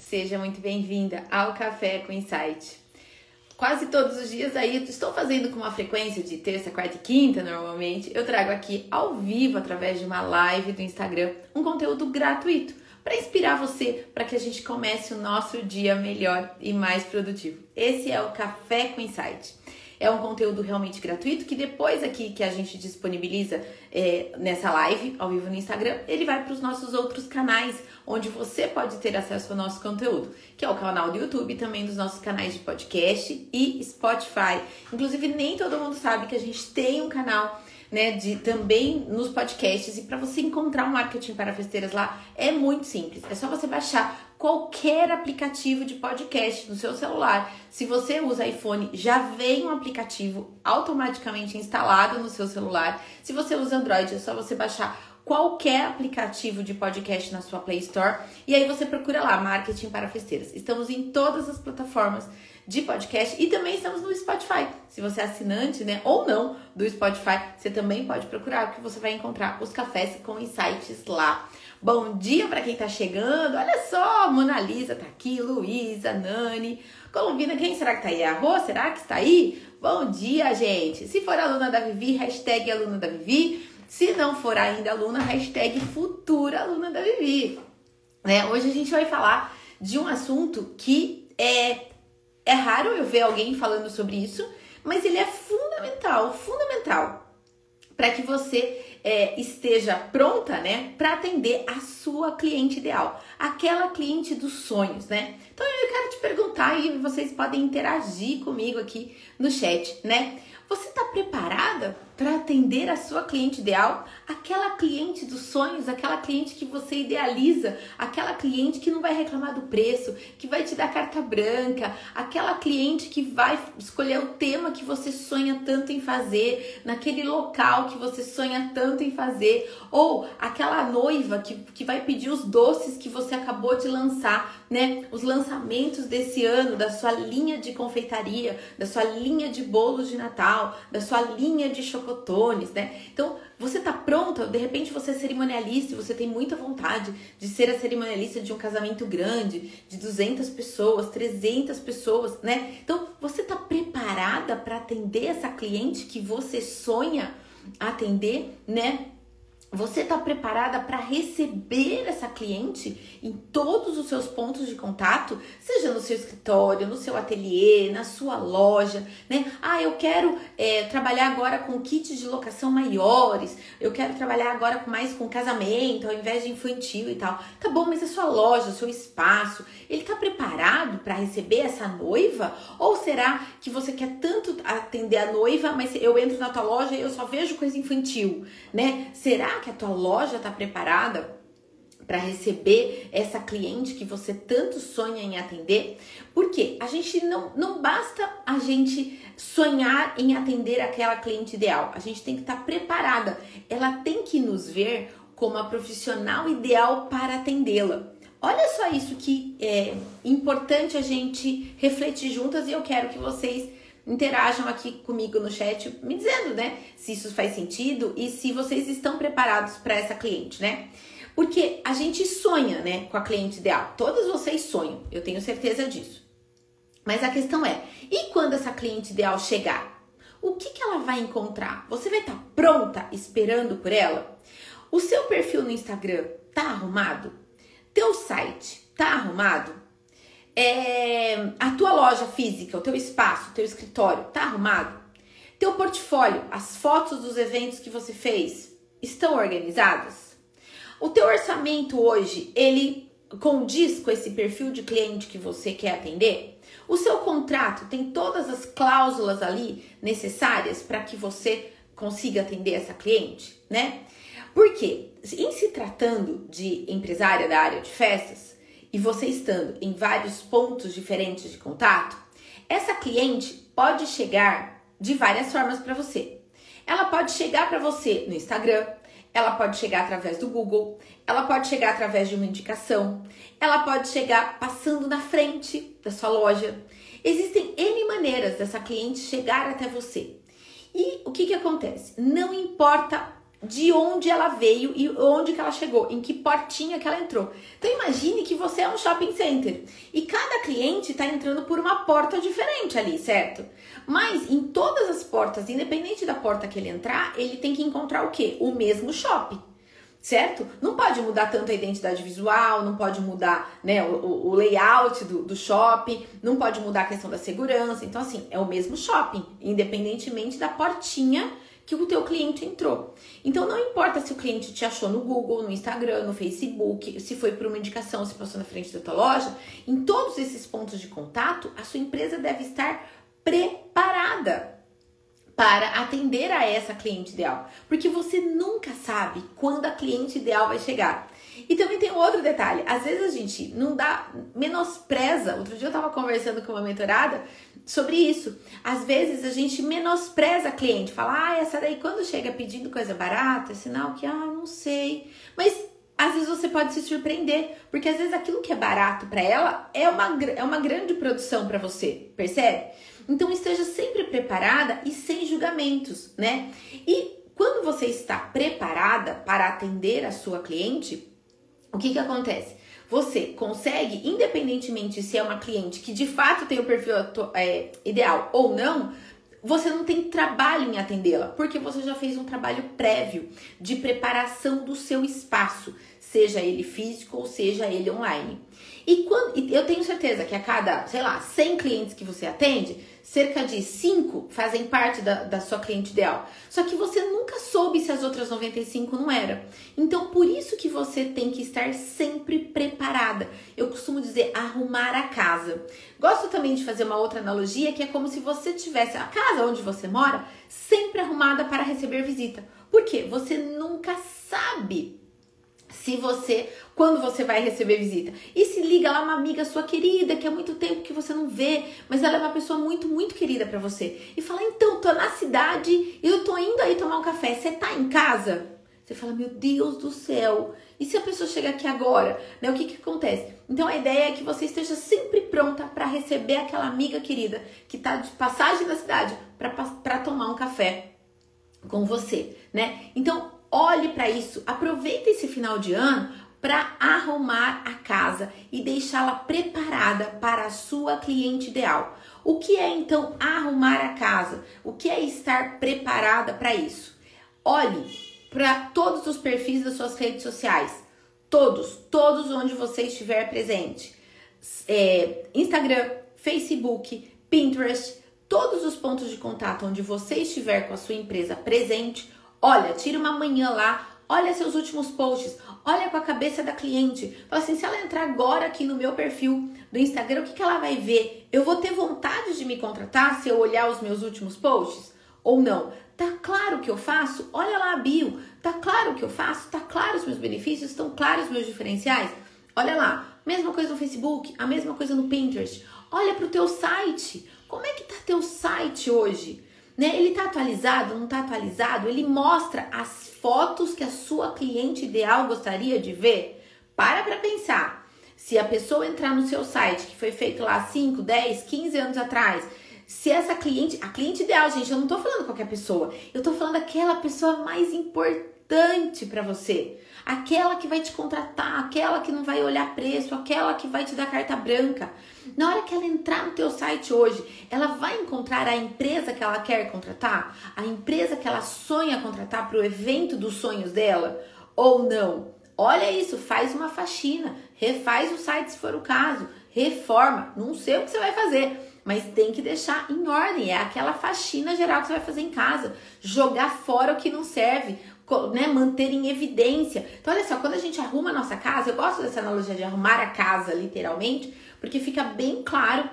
Seja muito bem-vinda ao Café com Insight. Quase todos os dias aí, estou fazendo com uma frequência de terça, quarta e quinta normalmente, eu trago aqui ao vivo, através de uma live do Instagram, um conteúdo gratuito para inspirar você para que a gente comece o nosso dia melhor e mais produtivo. Esse é o Café com Insight. É um conteúdo realmente gratuito que depois aqui que a gente disponibiliza é, nessa live ao vivo no Instagram, ele vai para os nossos outros canais, onde você pode ter acesso ao nosso conteúdo, que é o canal do YouTube, também dos nossos canais de podcast e Spotify. Inclusive, nem todo mundo sabe que a gente tem um canal né, de também nos podcasts e para você encontrar um marketing para festeiras lá é muito simples. É só você baixar qualquer aplicativo de podcast no seu celular. Se você usa iPhone, já vem um aplicativo automaticamente instalado no seu celular. Se você usa Android, é só você baixar qualquer aplicativo de podcast na sua Play Store e aí você procura lá Marketing para Festeiras. Estamos em todas as plataformas de podcast e também estamos no Spotify. Se você é assinante, né, ou não do Spotify, você também pode procurar porque você vai encontrar os cafés com insights lá. Bom dia para quem tá chegando. Olha só, Mona Lisa tá aqui, Luísa, Nani, Colombina, quem será que tá aí? A Rô, será que está aí? Bom dia, gente. Se for aluna da Vivi, hashtag aluna da Vivi. Se não for ainda aluna, hashtag futura aluna da Vivi. Né? Hoje a gente vai falar de um assunto que é, é raro eu ver alguém falando sobre isso, mas ele é fundamental, fundamental para que você é, esteja pronta, né, para atender a sua cliente ideal, aquela cliente dos sonhos, né? Então eu quero te perguntar e vocês podem interagir comigo aqui no chat, né? Você está preparada para atender a sua cliente ideal? Aquela cliente dos sonhos, aquela cliente que você idealiza, aquela cliente que não vai reclamar do preço, que vai te dar carta branca, aquela cliente que vai escolher o tema que você sonha tanto em fazer, naquele local que você sonha tanto em fazer, ou aquela noiva que, que vai pedir os doces que você acabou de lançar, né? Os lançamentos desse ano, da sua linha de confeitaria, da sua linha de bolos de Natal da sua linha de chocotones, né? Então, você tá pronta, de repente você é cerimonialista, você tem muita vontade de ser a cerimonialista de um casamento grande, de 200 pessoas, 300 pessoas, né? Então, você tá preparada para atender essa cliente que você sonha atender, né? Você está preparada para receber essa cliente em todos os seus pontos de contato, seja no seu escritório, no seu ateliê, na sua loja, né? Ah, eu quero é, trabalhar agora com kits de locação maiores, eu quero trabalhar agora mais com casamento ao invés de infantil e tal. Tá bom, mas a sua loja, o seu espaço, ele está preparado para receber essa noiva? Ou será que você quer tanto atender a noiva, mas eu entro na tua loja e eu só vejo coisa infantil, né? Será que a tua loja está preparada para receber essa cliente que você tanto sonha em atender? Porque a gente não, não basta a gente sonhar em atender aquela cliente ideal, a gente tem que estar tá preparada. Ela tem que nos ver como a profissional ideal para atendê-la. Olha só isso que é importante a gente refletir juntas e eu quero que vocês interajam aqui comigo no chat, me dizendo, né, se isso faz sentido e se vocês estão preparados para essa cliente, né? Porque a gente sonha, né, com a cliente ideal. Todos vocês sonham, eu tenho certeza disso. Mas a questão é, e quando essa cliente ideal chegar? O que, que ela vai encontrar? Você vai estar tá pronta esperando por ela? O seu perfil no Instagram tá arrumado? Teu site tá arrumado? É, a tua loja física, o teu espaço, o teu escritório, tá arrumado? Teu portfólio, as fotos dos eventos que você fez, estão organizadas? O teu orçamento hoje, ele condiz com esse perfil de cliente que você quer atender? O seu contrato tem todas as cláusulas ali necessárias para que você consiga atender essa cliente, né? Porque em se tratando de empresária da área de festas, e você estando em vários pontos diferentes de contato, essa cliente pode chegar de várias formas para você. Ela pode chegar para você no Instagram, ela pode chegar através do Google, ela pode chegar através de uma indicação, ela pode chegar passando na frente da sua loja. Existem N maneiras dessa cliente chegar até você. E o que, que acontece? Não importa de onde ela veio e onde que ela chegou, em que portinha que ela entrou. Então imagine que você é um shopping center e cada cliente está entrando por uma porta diferente ali, certo? Mas em todas as portas, independente da porta que ele entrar, ele tem que encontrar o quê? O mesmo shopping. Certo? Não pode mudar tanto a identidade visual, não pode mudar né, o, o layout do, do shopping, não pode mudar a questão da segurança. Então, assim, é o mesmo shopping, independentemente da portinha que o teu cliente entrou. Então não importa se o cliente te achou no Google, no Instagram, no Facebook, se foi por uma indicação, se passou na frente da tua loja, em todos esses pontos de contato, a sua empresa deve estar preparada para atender a essa cliente ideal, porque você nunca sabe quando a cliente ideal vai chegar. E também tem outro detalhe, às vezes a gente não dá menospreza. Outro dia eu estava conversando com uma mentorada sobre isso. Às vezes a gente menospreza a cliente, fala, ah, essa daí quando chega pedindo coisa barata, é sinal que, ah, não sei. Mas às vezes você pode se surpreender, porque às vezes aquilo que é barato para ela é uma, é uma grande produção para você, percebe? Então esteja sempre preparada e sem julgamentos, né? E quando você está preparada para atender a sua cliente, o que que acontece? você consegue, independentemente se é uma cliente que de fato tem o perfil é, ideal ou não, você não tem trabalho em atendê-la, porque você já fez um trabalho prévio de preparação do seu espaço, seja ele físico ou seja ele online. E quando eu tenho certeza que a cada, sei lá, 100 clientes que você atende, cerca de 5 fazem parte da, da sua cliente ideal. Só que você nunca soube se as outras 95 não eram. Então, por isso que você tem que estar sempre preparada. Eu costumo dizer arrumar a casa. Gosto também de fazer uma outra analogia que é como se você tivesse a casa onde você mora sempre arrumada para receber visita. Por quê? Você nunca sabe se você, quando você vai receber visita. E se liga lá uma amiga sua querida, que há muito tempo que você não vê, mas ela é uma pessoa muito, muito querida para você. E fala: "Então, tô na cidade e eu tô indo aí tomar um café. Você tá em casa?" Você fala: "Meu Deus do céu. E se a pessoa chegar aqui agora?" Né? O que que acontece? Então a ideia é que você esteja sempre pronta para receber aquela amiga querida que tá de passagem na cidade para tomar um café com você, né? Então, Olhe para isso, aproveita esse final de ano para arrumar a casa e deixá-la preparada para a sua cliente ideal. O que é então arrumar a casa? O que é estar preparada para isso? Olhe para todos os perfis das suas redes sociais, todos, todos onde você estiver presente: é, Instagram, Facebook, Pinterest, todos os pontos de contato onde você estiver com a sua empresa presente Olha, tira uma manhã lá, olha seus últimos posts, olha com a cabeça da cliente. Fala assim, se ela entrar agora aqui no meu perfil do Instagram, o que, que ela vai ver? Eu vou ter vontade de me contratar se eu olhar os meus últimos posts? Ou não? Tá claro o que eu faço? Olha lá a bio. Tá claro o que eu faço? Tá claro os meus benefícios? Estão claros os meus diferenciais? Olha lá. Mesma coisa no Facebook, a mesma coisa no Pinterest. Olha para o teu site. Como é que tá teu site hoje? Né? Ele está atualizado, não está atualizado? Ele mostra as fotos que a sua cliente ideal gostaria de ver? Para para pensar. Se a pessoa entrar no seu site, que foi feito lá 5, 10, 15 anos atrás, se essa cliente, a cliente ideal, gente, eu não estou falando qualquer pessoa, eu estou falando aquela pessoa mais importante para você aquela que vai te contratar, aquela que não vai olhar preço, aquela que vai te dar carta branca. Na hora que ela entrar no teu site hoje, ela vai encontrar a empresa que ela quer contratar, a empresa que ela sonha contratar para o evento dos sonhos dela ou não. Olha isso, faz uma faxina, refaz o site se for o caso, reforma, não sei o que você vai fazer, mas tem que deixar em ordem. É aquela faxina geral que você vai fazer em casa. Jogar fora o que não serve né, manter em evidência. Então, olha só, quando a gente arruma a nossa casa, eu gosto dessa analogia de arrumar a casa, literalmente, porque fica bem claro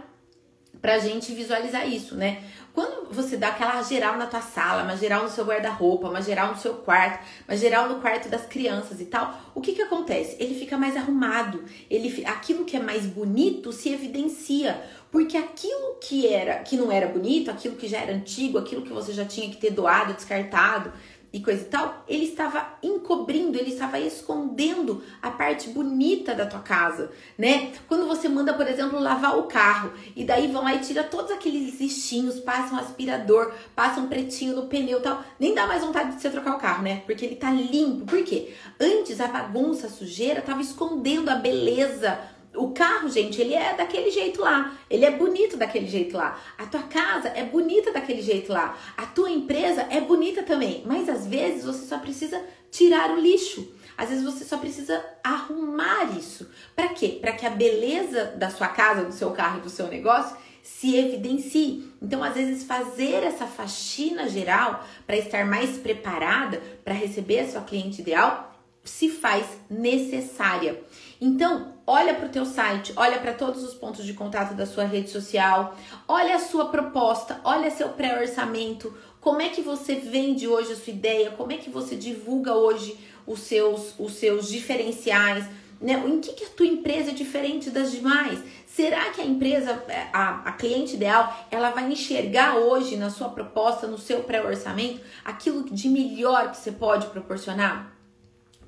pra gente visualizar isso, né? Quando você dá aquela geral na tua sala, uma geral no seu guarda-roupa, uma geral no seu quarto, uma geral no quarto das crianças e tal, o que que acontece? Ele fica mais arrumado, ele aquilo que é mais bonito se evidencia, porque aquilo que era, que não era bonito, aquilo que já era antigo, aquilo que você já tinha que ter doado, descartado, e coisa e tal, ele estava encobrindo, ele estava escondendo a parte bonita da tua casa, né? Quando você manda, por exemplo, lavar o carro e daí vão lá e tira todos aqueles lixinhos, passam aspirador, passam pretinho no pneu e tal, nem dá mais vontade de você trocar o carro, né? Porque ele tá limpo. Por quê? Antes a bagunça, a sujeira tava escondendo a beleza o carro, gente, ele é daquele jeito lá. Ele é bonito daquele jeito lá. A tua casa é bonita daquele jeito lá. A tua empresa é bonita também. Mas às vezes você só precisa tirar o lixo. Às vezes você só precisa arrumar isso. Para quê? Para que a beleza da sua casa, do seu carro e do seu negócio se evidencie. Então, às vezes, fazer essa faxina geral para estar mais preparada para receber a sua cliente ideal se faz necessária. Então, olha para o teu site, olha para todos os pontos de contato da sua rede social, olha a sua proposta, olha seu pré-orçamento, como é que você vende hoje a sua ideia, como é que você divulga hoje os seus, os seus diferenciais, né? Em que, que a tua empresa é diferente das demais? Será que a empresa, a, a cliente ideal, ela vai enxergar hoje na sua proposta, no seu pré-orçamento, aquilo de melhor que você pode proporcionar?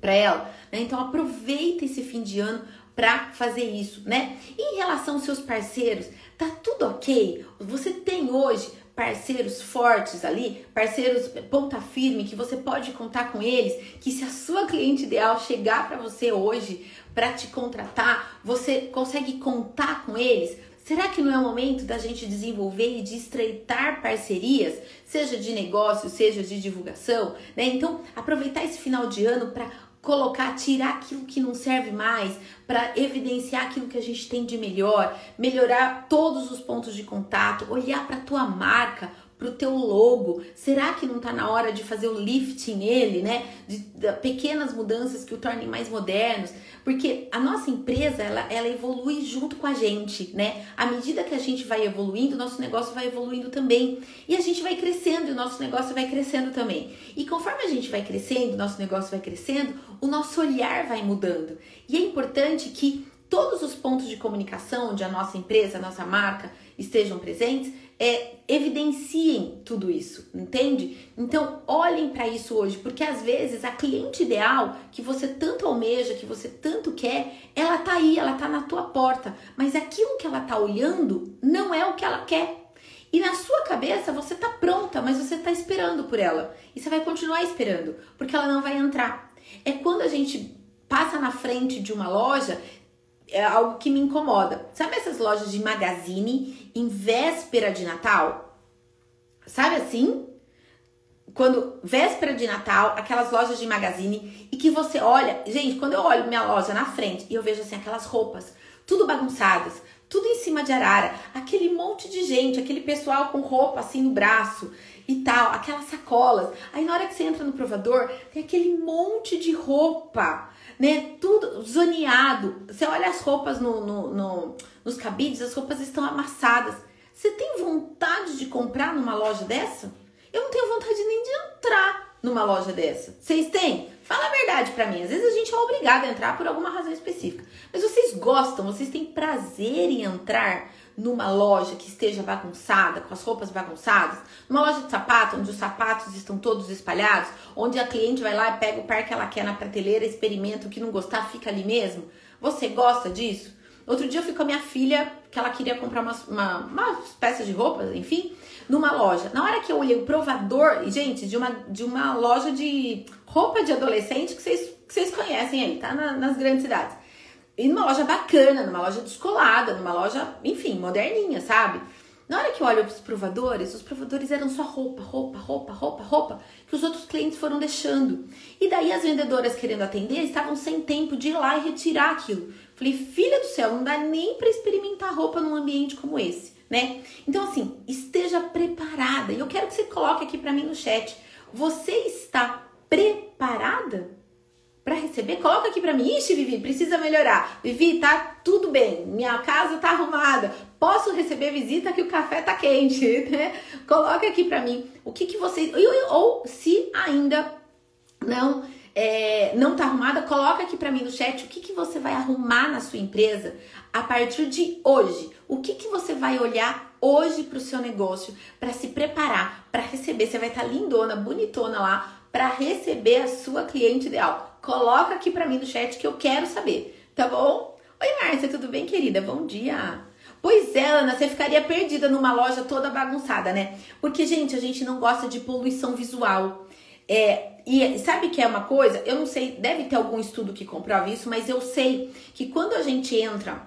para ela, né? Então aproveita esse fim de ano para fazer isso, né? E em relação aos seus parceiros, tá tudo ok? Você tem hoje parceiros fortes ali, parceiros ponta firme que você pode contar com eles, que se a sua cliente ideal chegar para você hoje para te contratar, você consegue contar com eles? Será que não é o momento da gente desenvolver e de estreitar parcerias, seja de negócio, seja de divulgação, né? Então, aproveitar esse final de ano para colocar, tirar aquilo que não serve mais, para evidenciar aquilo que a gente tem de melhor, melhorar todos os pontos de contato, olhar para tua marca, para o teu logo. Será que não está na hora de fazer o lifting nele, né? De, de, pequenas mudanças que o tornem mais modernos, porque a nossa empresa ela, ela evolui junto com a gente, né? À medida que a gente vai evoluindo, nosso negócio vai evoluindo também e a gente vai crescendo e o nosso negócio vai crescendo também. E conforme a gente vai crescendo, o nosso negócio vai crescendo, o nosso olhar vai mudando. E é importante que todos os pontos de comunicação onde a nossa empresa, a nossa marca estejam presentes, é, evidenciem tudo isso, entende? Então, olhem para isso hoje, porque às vezes a cliente ideal que você tanto almeja, que você tanto quer, ela tá aí, ela tá na tua porta, mas aquilo que ela tá olhando não é o que ela quer. E na sua cabeça você tá pronta, mas você tá esperando por ela. E você vai continuar esperando, porque ela não vai entrar. É quando a gente passa na frente de uma loja é algo que me incomoda. Sabe essas lojas de magazine em véspera de Natal? Sabe assim? Quando véspera de Natal, aquelas lojas de magazine e que você olha, gente, quando eu olho minha loja na frente e eu vejo assim aquelas roupas tudo bagunçadas, tudo em cima de arara, aquele monte de gente, aquele pessoal com roupa assim no braço e tal, aquelas sacolas. Aí na hora que você entra no provador, tem aquele monte de roupa né? Tudo zoneado. Você olha as roupas no, no, no, nos cabides, as roupas estão amassadas. Você tem vontade de comprar numa loja dessa? Eu não tenho vontade nem de entrar numa loja dessa. Vocês têm? Fala a verdade para mim. Às vezes a gente é obrigado a entrar por alguma razão específica. Mas vocês gostam, vocês têm prazer em entrar numa loja que esteja bagunçada, com as roupas bagunçadas, numa loja de sapato, onde os sapatos estão todos espalhados, onde a cliente vai lá e pega o par que ela quer na prateleira, experimenta o que não gostar, fica ali mesmo. Você gosta disso? Outro dia eu fui com a minha filha, que ela queria comprar uma, umas peças de roupa, enfim, numa loja. Na hora que eu olhei o provador, gente, de uma, de uma loja de roupa de adolescente que vocês, que vocês conhecem aí, tá? Na, nas grandes cidades. E numa loja bacana, numa loja descolada, numa loja, enfim, moderninha, sabe? Na hora que eu olho os provadores, os provadores eram só roupa, roupa, roupa, roupa, roupa, que os outros clientes foram deixando. E daí as vendedoras querendo atender estavam sem tempo de ir lá e retirar aquilo. Falei, filha do céu, não dá nem para experimentar roupa num ambiente como esse, né? Então assim, esteja preparada. E eu quero que você coloque aqui para mim no chat. Você está preparada para receber, coloca aqui para mim. Ixi, Vivi, precisa melhorar. Vivi, tá tudo bem. Minha casa tá arrumada. Posso receber visita que o café tá quente, né? Coloca aqui para mim o que que vocês ou, ou se ainda não é, não tá arrumada, coloca aqui para mim no chat o que, que você vai arrumar na sua empresa a partir de hoje. O que, que você vai olhar hoje para o seu negócio para se preparar para receber? Você vai estar tá lindona, bonitona lá para receber a sua cliente ideal? Coloca aqui para mim no chat que eu quero saber, tá bom? Oi, Márcia, tudo bem, querida? Bom dia. Pois é, Ana, você ficaria perdida numa loja toda bagunçada, né? Porque, gente, a gente não gosta de poluição visual. É, e sabe que é uma coisa? Eu não sei, deve ter algum estudo que comprove isso, mas eu sei que quando a gente entra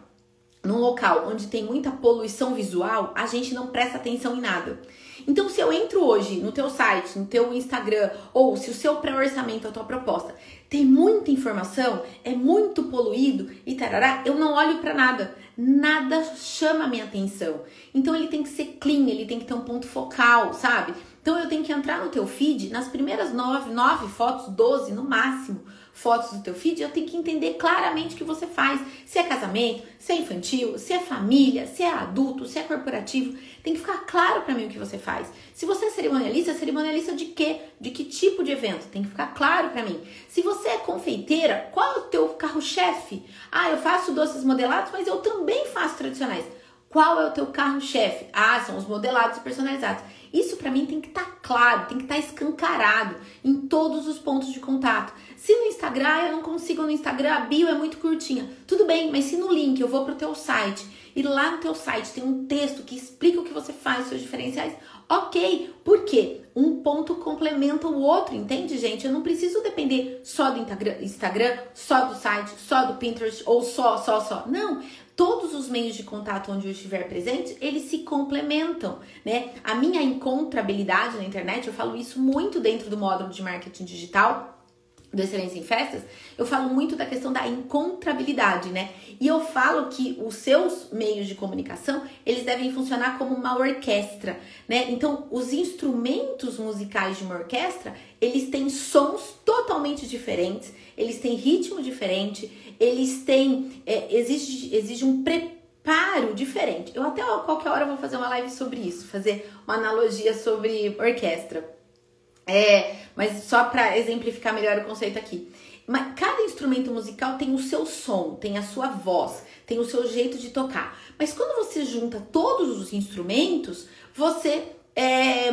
num local onde tem muita poluição visual, a gente não presta atenção em nada. Então, se eu entro hoje no teu site, no teu Instagram, ou se o seu pré-orçamento, a tua proposta, tem muita informação, é muito poluído e tarará, eu não olho para nada. Nada chama a minha atenção. Então, ele tem que ser clean, ele tem que ter um ponto focal, sabe? Então, eu tenho que entrar no teu feed, nas primeiras nove, nove fotos, doze no máximo, fotos do teu feed, eu tenho que entender claramente o que você faz. Se é casamento, se é infantil, se é família, se é adulto, se é corporativo. Tem que ficar claro para mim o que você faz. Se você é cerimonialista, cerimonialista de quê? De que tipo de evento? Tem que ficar claro para mim. Se você é confeiteira, qual é o teu carro-chefe? Ah, eu faço doces modelados, mas eu também faço tradicionais. Qual é o teu carro-chefe? Ah, são os modelados e personalizados. Isso para mim tem que estar tá claro, tem que estar tá escancarado em todos os pontos de contato. Se no Instagram eu não consigo no Instagram, a bio é muito curtinha. Tudo bem, mas se no link eu vou pro teu site e lá no teu site tem um texto que explica o que você faz, seus diferenciais, ok. Por quê? Um ponto complementa o outro, entende, gente? Eu não preciso depender só do Instagram, só do site, só do Pinterest ou só, só, só. Não, todos os meios de contato onde eu estiver presente, eles se complementam, né? A minha encontrabilidade na internet, eu falo isso muito dentro do módulo de marketing digital, do Excelência em Festas, eu falo muito da questão da encontrabilidade, né? E eu falo que os seus meios de comunicação, eles devem funcionar como uma orquestra, né? Então, os instrumentos musicais de uma orquestra, eles têm sons totalmente diferentes, eles têm ritmo diferente, eles têm. É, exige, exige um preparo diferente. Eu até qualquer hora vou fazer uma live sobre isso, fazer uma analogia sobre orquestra. É, mas só para exemplificar melhor o conceito aqui. Mas cada instrumento musical tem o seu som, tem a sua voz, tem o seu jeito de tocar. Mas quando você junta todos os instrumentos, você é,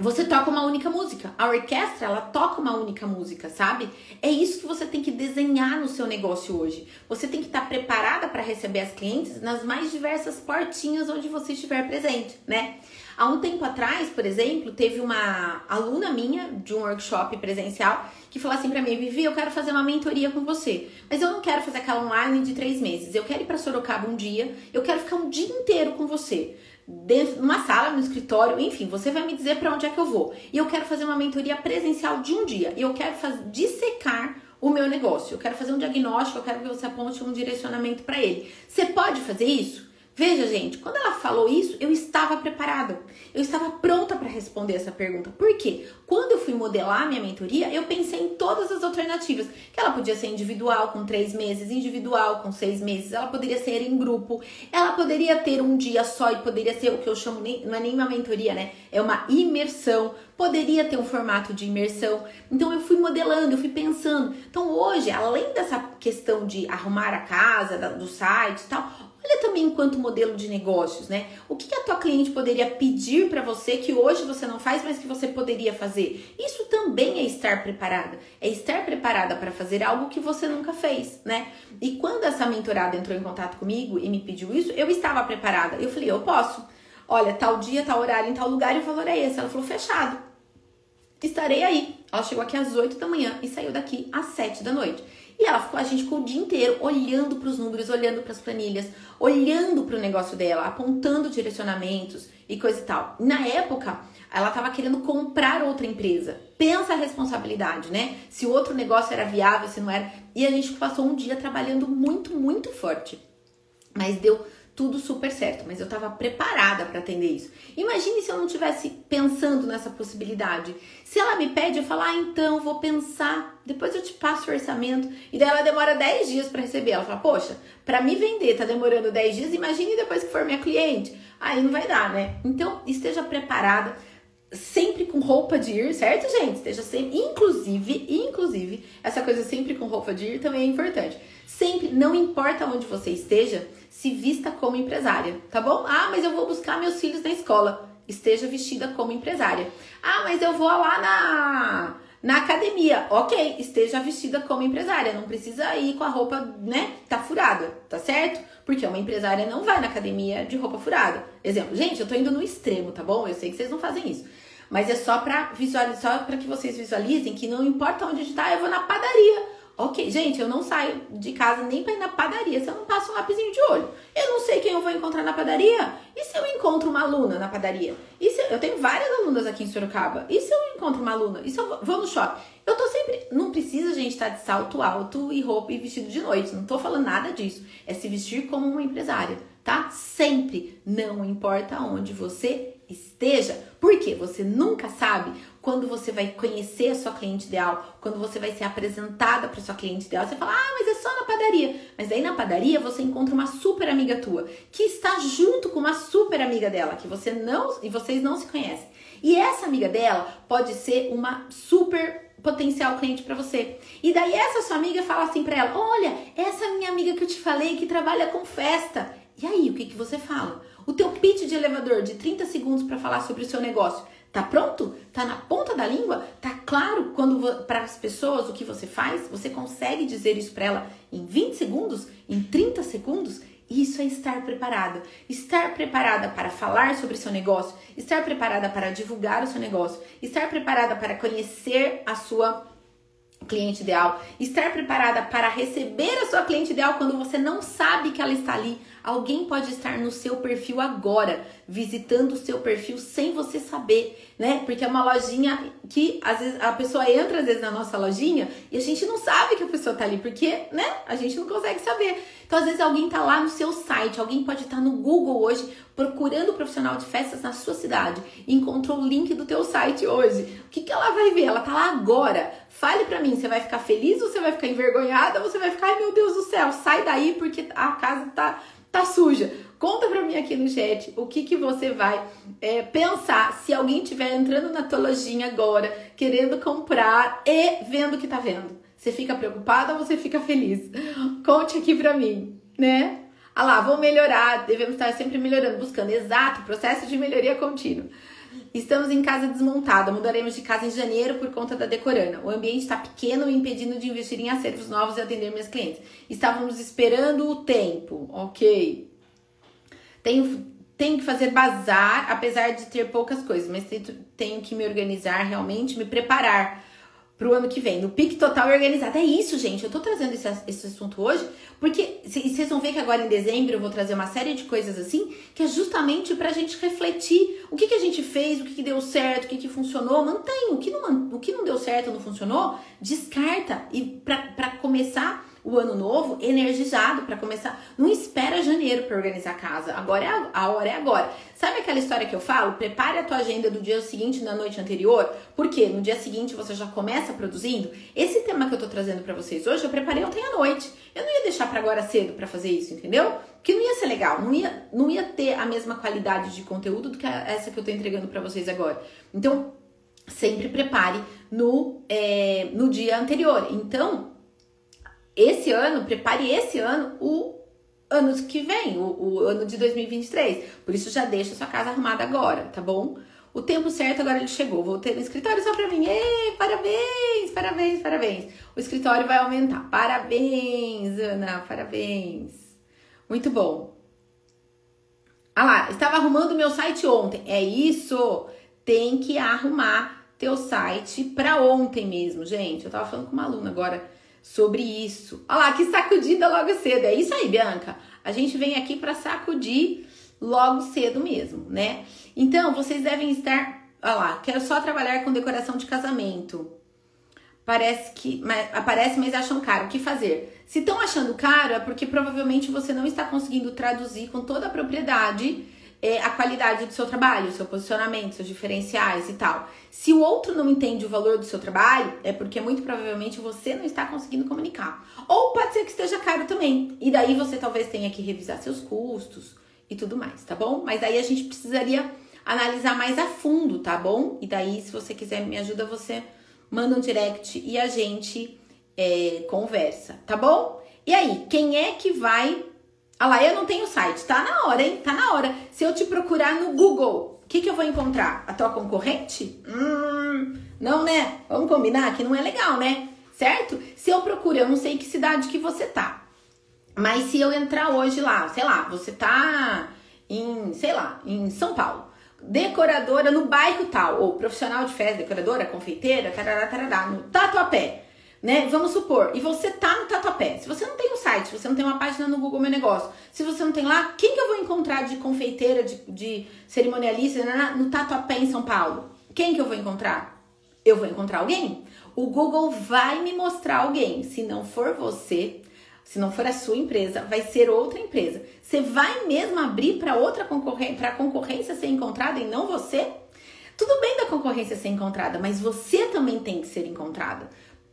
você toca uma única música. A orquestra, ela toca uma única música, sabe? É isso que você tem que desenhar no seu negócio hoje. Você tem que estar preparada para receber as clientes nas mais diversas portinhas onde você estiver presente, né? Há um tempo atrás, por exemplo, teve uma aluna minha de um workshop presencial que falou assim para mim, Vivi, eu quero fazer uma mentoria com você, mas eu não quero fazer aquela online de três meses. Eu quero ir para Sorocaba um dia, eu quero ficar um dia inteiro com você dentro numa sala, no escritório, enfim, você vai me dizer para onde é que eu vou. E eu quero fazer uma mentoria presencial de um dia. E eu quero fazer, dissecar o meu negócio. Eu quero fazer um diagnóstico, eu quero que você aponte um direcionamento para ele. Você pode fazer isso? Veja, gente, quando ela falou isso, eu estava preparada. Eu estava pronta para responder essa pergunta. Por quê? Quando eu fui modelar minha mentoria, eu pensei em todas as alternativas. Que ela podia ser individual com três meses, individual com seis meses, ela poderia ser em grupo, ela poderia ter um dia só e poderia ser o que eu chamo, não é nem uma mentoria, né? É uma imersão. Poderia ter um formato de imersão. Então eu fui modelando, eu fui pensando. Então hoje, além dessa questão de arrumar a casa, do site e tal, Olha também enquanto modelo de negócios, né? O que, a tua cliente poderia pedir para você que hoje você não faz, mas que você poderia fazer? Isso também é estar preparada. É estar preparada para fazer algo que você nunca fez, né? E quando essa mentorada entrou em contato comigo e me pediu isso, eu estava preparada. Eu falei, eu posso. Olha, tal dia, tal horário, em tal lugar e o valor é esse. Ela falou, fechado. Estarei aí. Ela chegou aqui às 8 da manhã e saiu daqui às 7 da noite. E ela ficou, a gente ficou o dia inteiro olhando para os números, olhando para as planilhas, olhando para o negócio dela, apontando direcionamentos e coisa e tal. Na época, ela estava querendo comprar outra empresa. Pensa a responsabilidade, né? Se o outro negócio era viável, se não era. E a gente passou um dia trabalhando muito, muito forte. Mas deu tudo super certo, mas eu estava preparada para atender isso. Imagine se eu não tivesse pensando nessa possibilidade. Se ela me pede, eu falo, ah, então vou pensar, depois eu te passo o orçamento. E daí ela demora 10 dias para receber. Ela fala, poxa, para me vender tá demorando 10 dias, imagine depois que for minha cliente. Aí não vai dar, né? Então esteja preparada sempre com roupa de ir, certo, gente? Esteja sempre, inclusive, inclusive, essa coisa sempre com roupa de ir também é importante. Sempre, não importa onde você esteja, se vista como empresária, tá bom? Ah, mas eu vou buscar meus filhos na escola. esteja vestida como empresária. Ah, mas eu vou lá na na academia, ok, esteja vestida como empresária, não precisa ir com a roupa, né, tá furada, tá certo? Porque uma empresária não vai na academia de roupa furada. Exemplo, gente, eu tô indo no extremo, tá bom? Eu sei que vocês não fazem isso. Mas é só para visualizar, só para que vocês visualizem que não importa onde a gente tá, eu vou na padaria. Ok, gente, eu não saio de casa nem para ir na padaria se eu não passo um lapisinho de olho. Eu não sei quem eu vou encontrar na padaria. E se eu encontro uma aluna na padaria? E se eu tenho várias alunas aqui em Sorocaba. E se eu encontro uma aluna? E se eu vou no shopping? Eu tô sempre. Não precisa, gente, estar tá de salto alto e roupa e vestido de noite. Não tô falando nada disso. É se vestir como uma empresária, tá? Sempre. Não importa onde você esteja. Porque você nunca sabe quando você vai conhecer a sua cliente ideal, quando você vai ser apresentada para sua cliente ideal, você fala: "Ah, mas é só na padaria". Mas aí na padaria você encontra uma super amiga tua que está junto com uma super amiga dela que você não e vocês não se conhecem. E essa amiga dela pode ser uma super potencial cliente para você. E daí essa sua amiga fala assim para ela: "Olha, essa minha amiga que eu te falei que trabalha com festa". E aí, o que que você fala? O teu pitch de elevador de 30 segundos para falar sobre o seu negócio Tá pronto? Tá na ponta da língua? Tá claro quando para as pessoas o que você faz? Você consegue dizer isso para ela em 20 segundos, em 30 segundos? Isso é estar preparada. Estar preparada para falar sobre seu negócio, estar preparada para divulgar o seu negócio, estar preparada para conhecer a sua cliente ideal, estar preparada para receber a sua cliente ideal quando você não sabe que ela está ali. Alguém pode estar no seu perfil agora, visitando o seu perfil sem você saber, né? Porque é uma lojinha que às vezes a pessoa entra às vezes na nossa lojinha e a gente não sabe que a pessoa tá ali, porque, né? A gente não consegue saber. Então, às vezes alguém tá lá no seu site, alguém pode estar no Google hoje procurando profissional de festas na sua cidade, encontrou o link do teu site hoje. O que que ela vai ver? Ela tá lá agora. Fale para mim, você vai ficar feliz ou você vai ficar envergonhada? Ou você vai ficar, ai meu Deus do céu, sai daí porque a casa tá tá suja. Conta pra mim aqui no chat o que, que você vai é, pensar se alguém estiver entrando na tua lojinha agora, querendo comprar e vendo que tá vendo. Você fica preocupada ou você fica feliz? Conte aqui pra mim, né? Ah lá, vou melhorar, devemos estar sempre melhorando, buscando. Exato, processo de melhoria contínua. Estamos em casa desmontada, mudaremos de casa em janeiro por conta da decorana. O ambiente está pequeno e impedindo de investir em acervos novos e atender meus clientes. Estávamos esperando o tempo, ok. Tenho, tenho que fazer bazar, apesar de ter poucas coisas, mas tenho que me organizar realmente, me preparar pro ano que vem, no pique total e organizado. É isso, gente. Eu tô trazendo esse, esse assunto hoje, porque vocês vão ver que agora em dezembro eu vou trazer uma série de coisas assim, que é justamente pra gente refletir o que, que a gente fez, o que, que deu certo, o que, que funcionou. Mantém. O que não, o que não deu certo, não funcionou, descarta. E pra, pra começar o ano novo energizado para começar. Não espera janeiro para organizar a casa. Agora é a, a, hora é agora. Sabe aquela história que eu falo? Prepare a tua agenda do dia seguinte na noite anterior, porque no dia seguinte você já começa produzindo. Esse tema que eu tô trazendo para vocês hoje, eu preparei ontem à noite. Eu não ia deixar para agora cedo para fazer isso, entendeu? Porque não ia ser legal, não ia, não ia ter a mesma qualidade de conteúdo do que essa que eu tô entregando para vocês agora. Então, sempre prepare no, é, no dia anterior. Então, esse ano, prepare esse ano o ano que vem, o, o ano de 2023. Por isso já deixa sua casa arrumada agora, tá bom? O tempo certo agora ele chegou. Vou ter um escritório só pra mim. Ei, parabéns, parabéns, parabéns. O escritório vai aumentar. Parabéns, Ana, parabéns. Muito bom. Ah lá, estava arrumando meu site ontem. É isso. Tem que arrumar teu site para ontem mesmo, gente. Eu tava falando com uma aluna agora sobre isso. Olha lá, que sacudida logo cedo. É isso aí, Bianca. A gente vem aqui para sacudir logo cedo mesmo, né? Então, vocês devem estar. Olha lá, quero só trabalhar com decoração de casamento. Parece que mas, aparece, mas acham caro. O que fazer? Se estão achando caro, é porque provavelmente você não está conseguindo traduzir com toda a propriedade é, a qualidade do seu trabalho, seu posicionamento, seus diferenciais e tal. Se o outro não entende o valor do seu trabalho, é porque muito provavelmente você não está conseguindo comunicar. Ou pode ser que esteja caro também. E daí você talvez tenha que revisar seus custos e tudo mais, tá bom? Mas daí a gente precisaria analisar mais a fundo, tá bom? E daí, se você quiser me ajuda, você manda um direct e a gente é, conversa, tá bom? E aí, quem é que vai Ah lá, eu não tenho site. Tá na hora, hein? Tá na hora. Se eu te procurar no Google, o que, que eu vou encontrar? A tua concorrente? Hum, não, né? Vamos combinar que não é legal, né? Certo? Se eu procuro, eu não sei que cidade que você tá. Mas se eu entrar hoje lá, sei lá, você tá em, sei lá, em São Paulo. Decoradora no bairro tal, ou profissional de festa, decoradora, confeiteira, tarará, tarará, no Tatuapé né? Vamos supor, e você tá no Tatuapé. Se você não tem um site, se você não tem uma página no Google Meu Negócio, se você não tem lá, quem que eu vou encontrar de confeiteira, de, de cerimonialista né, no Tatuapé em São Paulo? Quem que eu vou encontrar? Eu vou encontrar alguém? O Google vai me mostrar alguém. Se não for você, se não for a sua empresa, vai ser outra empresa. Você vai mesmo abrir para outra concorrência, para a concorrência ser encontrada e não você? Tudo bem da concorrência ser encontrada, mas você também tem que ser encontrada.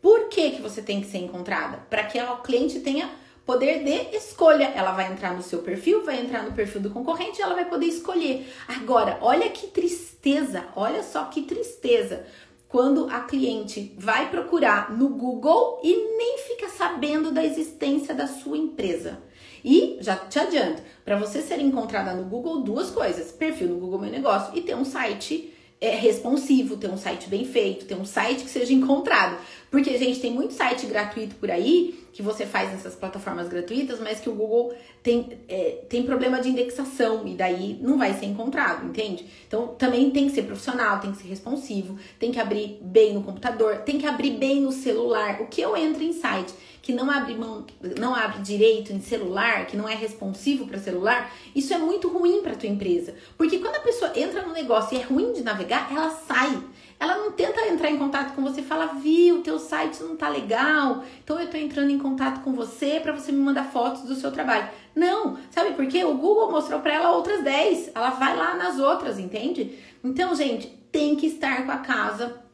Por que, que você tem que ser encontrada? Para que o cliente tenha poder de escolha. Ela vai entrar no seu perfil, vai entrar no perfil do concorrente, ela vai poder escolher. Agora, olha que tristeza, olha só que tristeza. Quando a cliente vai procurar no Google e nem fica sabendo da existência da sua empresa. E já te adianto, para você ser encontrada no Google, duas coisas: perfil no Google Meu Negócio e ter um site é, responsivo, ter um site bem feito, ter um site que seja encontrado. Porque, gente, tem muito site gratuito por aí que você faz nessas plataformas gratuitas, mas que o Google tem, é, tem problema de indexação e daí não vai ser encontrado, entende? Então também tem que ser profissional, tem que ser responsivo, tem que abrir bem no computador, tem que abrir bem no celular. O que eu entro em site que não abre mão, não abre direito em celular, que não é responsivo para celular, isso é muito ruim para tua empresa. Porque quando a pessoa entra no negócio e é ruim de navegar, ela sai. Ela não tenta entrar em contato com você fala, viu, teu site não tá legal, então eu tô entrando em contato com você para você me mandar fotos do seu trabalho. Não, sabe por quê? O Google mostrou para ela outras 10, ela vai lá nas outras, entende? Então, gente, tem que estar com a casa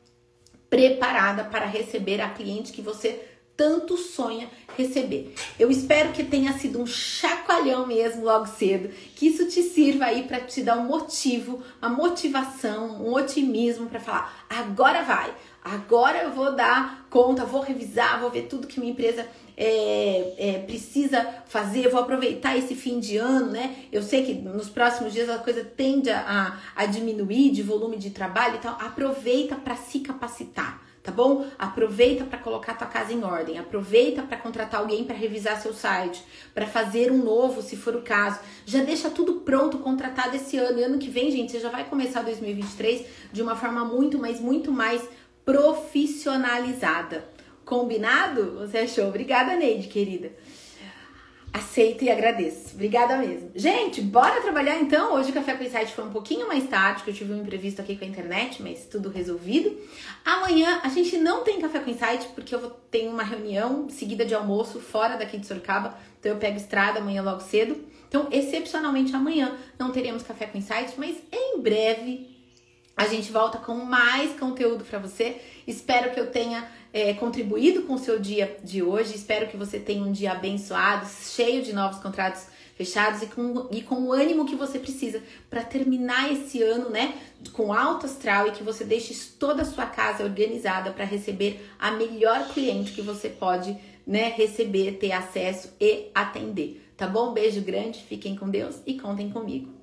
preparada para receber a cliente que você tanto sonha receber. Eu espero que tenha sido um chacoalhão mesmo logo cedo, que isso te sirva aí para te dar um motivo, uma motivação, um otimismo para falar: agora vai, agora eu vou dar conta, vou revisar, vou ver tudo que minha empresa é, é, precisa fazer, vou aproveitar esse fim de ano, né? Eu sei que nos próximos dias a coisa tende a, a diminuir de volume de trabalho e tal. Aproveita para se capacitar tá bom? Aproveita para colocar tua casa em ordem, aproveita para contratar alguém para revisar seu site, para fazer um novo, se for o caso. Já deixa tudo pronto, contratado esse ano. E ano que vem, gente, você já vai começar 2023 de uma forma muito, mas muito mais profissionalizada. Combinado? Você achou? Obrigada, Neide, querida. Aceito e agradeço. Obrigada mesmo. Gente, bora trabalhar então. Hoje o Café com Insight foi um pouquinho mais tarde, que eu tive um imprevisto aqui com a internet, mas tudo resolvido. Amanhã a gente não tem Café com Insight, porque eu tenho uma reunião seguida de almoço fora daqui de Sorocaba. Então eu pego estrada amanhã logo cedo. Então, excepcionalmente amanhã não teremos Café com Insight, mas em breve a gente volta com mais conteúdo para você. Espero que eu tenha é, contribuído com o seu dia de hoje. Espero que você tenha um dia abençoado, cheio de novos contratos fechados e com, e com o ânimo que você precisa para terminar esse ano, né, com alto astral e que você deixe toda a sua casa organizada para receber a melhor cliente que você pode, né, receber, ter acesso e atender. Tá bom? Beijo grande, fiquem com Deus e contem comigo.